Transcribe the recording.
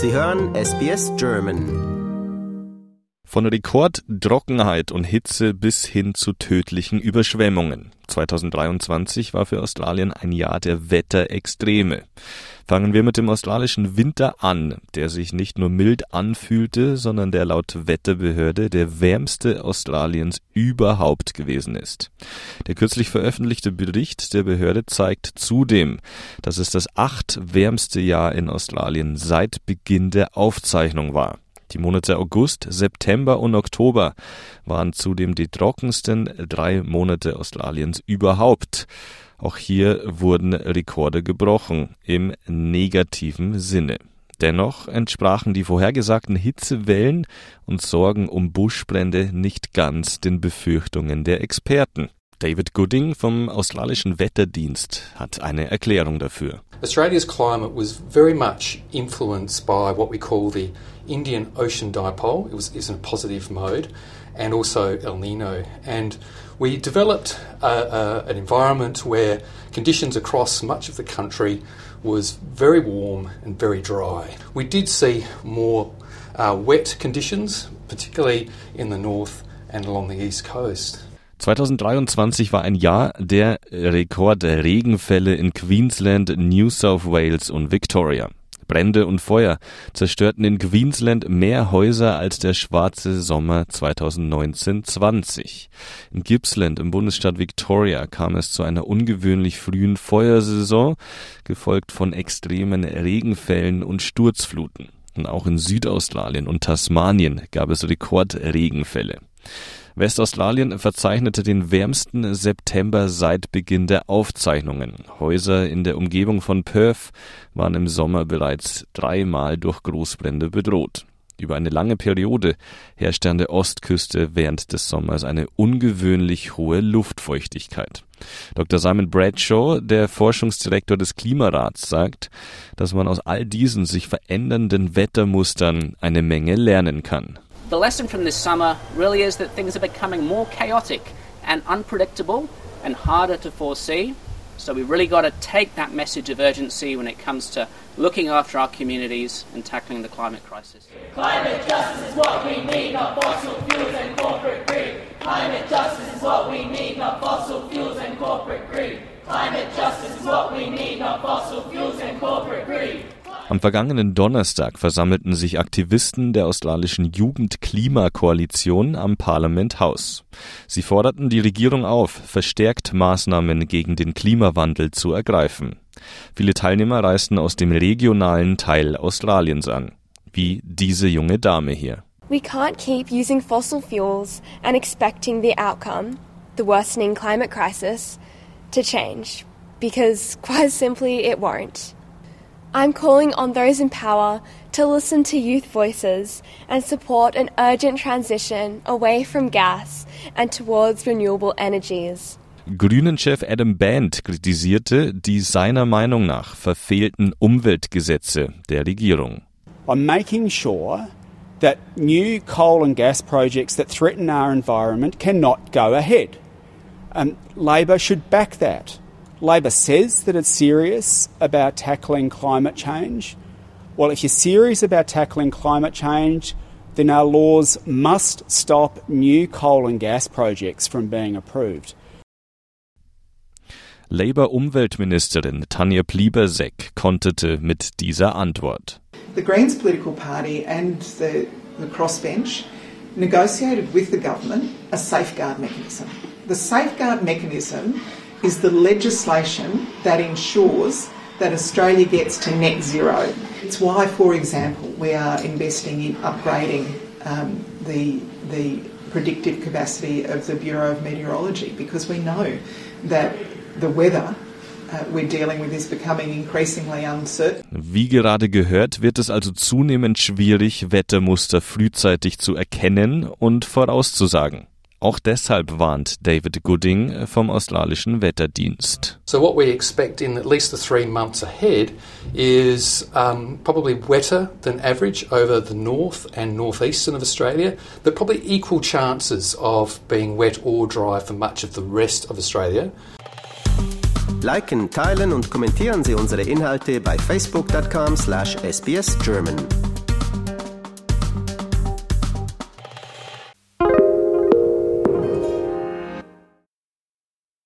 Sie hören SBS German. Von Rekordtrockenheit und Hitze bis hin zu tödlichen Überschwemmungen. 2023 war für Australien ein Jahr der Wetterextreme. Fangen wir mit dem australischen Winter an, der sich nicht nur mild anfühlte, sondern der laut Wetterbehörde der wärmste Australiens überhaupt gewesen ist. Der kürzlich veröffentlichte Bericht der Behörde zeigt zudem, dass es das acht wärmste Jahr in Australien seit Beginn der Aufzeichnung war. Die Monate August, September und Oktober waren zudem die trockensten drei Monate Australiens überhaupt. Auch hier wurden Rekorde gebrochen, im negativen Sinne. Dennoch entsprachen die vorhergesagten Hitzewellen und Sorgen um Buschbrände nicht ganz den Befürchtungen der Experten. David Gooding vom australischen Wetterdienst hat eine Erklärung dafür. Australia's climate was very much influenced by what we call the Indian Ocean Dipole. It was, in a positive mode, and also El Nino. And we developed a, a, an environment where conditions across much of the country was very warm and very dry. We did see more uh, wet conditions, particularly in the north and along the east coast. 2023 war ein Jahr der Rekordregenfälle in Queensland, New South Wales und Victoria. Brände und Feuer zerstörten in Queensland mehr Häuser als der schwarze Sommer 2019-20. In Gippsland im Bundesstaat Victoria kam es zu einer ungewöhnlich frühen Feuersaison, gefolgt von extremen Regenfällen und Sturzfluten. Und auch in Südaustralien und Tasmanien gab es Rekordregenfälle. Westaustralien verzeichnete den wärmsten September seit Beginn der Aufzeichnungen. Häuser in der Umgebung von Perth waren im Sommer bereits dreimal durch Großbrände bedroht. Über eine lange Periode herrschte an der Ostküste während des Sommers eine ungewöhnlich hohe Luftfeuchtigkeit. Dr. Simon Bradshaw, der Forschungsdirektor des Klimarats, sagt, dass man aus all diesen sich verändernden Wettermustern eine Menge lernen kann. The lesson from this summer really is that things are becoming more chaotic and unpredictable and harder to foresee. So we've really got to take that message of urgency when it comes to looking after our communities and tackling the climate crisis. Climate justice is what we need, not fossil fuels and corporate greed. Climate justice is what we need, not fossil fuels and corporate greed. Climate justice is what we need, not fossil fuels and corporate greed. Am vergangenen Donnerstag versammelten sich Aktivisten der australischen Jugend-Klima-Koalition am Parliament House. Sie forderten die Regierung auf, verstärkt Maßnahmen gegen den Klimawandel zu ergreifen. Viele Teilnehmer reisten aus dem regionalen Teil Australiens an, wie diese junge Dame hier. We can't keep using fossil fuels and expecting the outcome, the worsening climate crisis, to change, because quite simply it won't. I'm calling on those in power to listen to youth voices and support an urgent transition away from gas and towards renewable energies. Grünen-Chef Adam Band kritisierte die seiner Meinung nach verfehlten Umweltgesetze der Regierung. I'm making sure that new coal and gas projects that threaten our environment cannot go ahead. Um, Labor should back that. Labor says that it's serious about tackling climate change. Well, if you're serious about tackling climate change, then our laws must stop new coal and gas projects from being approved. Labour-Umweltministerin Tanja Plibersek konterte mit dieser Antwort. The Greens political party and the, the crossbench negotiated with the government a safeguard mechanism. The safeguard mechanism is the legislation that ensures that Australia gets to net zero. It's why, for example, we are investing in upgrading um, the, the predictive capacity of the Bureau of Meteorology because we know that the weather uh. Wie gerade gehört, wird es also zunehmend schwierig, Wettermuster frühzeitig zu erkennen und vorauszusagen. Auch deshalb warnt David Gooding vom australischen Wetterdienst. So what we expect in at least the three months ahead is um, probably wetter than average over the north and northeastern of Australia, but probably equal chances of being wet or dry for much of the rest of Australia. Liken, teilen und kommentieren Sie unsere Inhalte bei facebook.com/sbsgerman.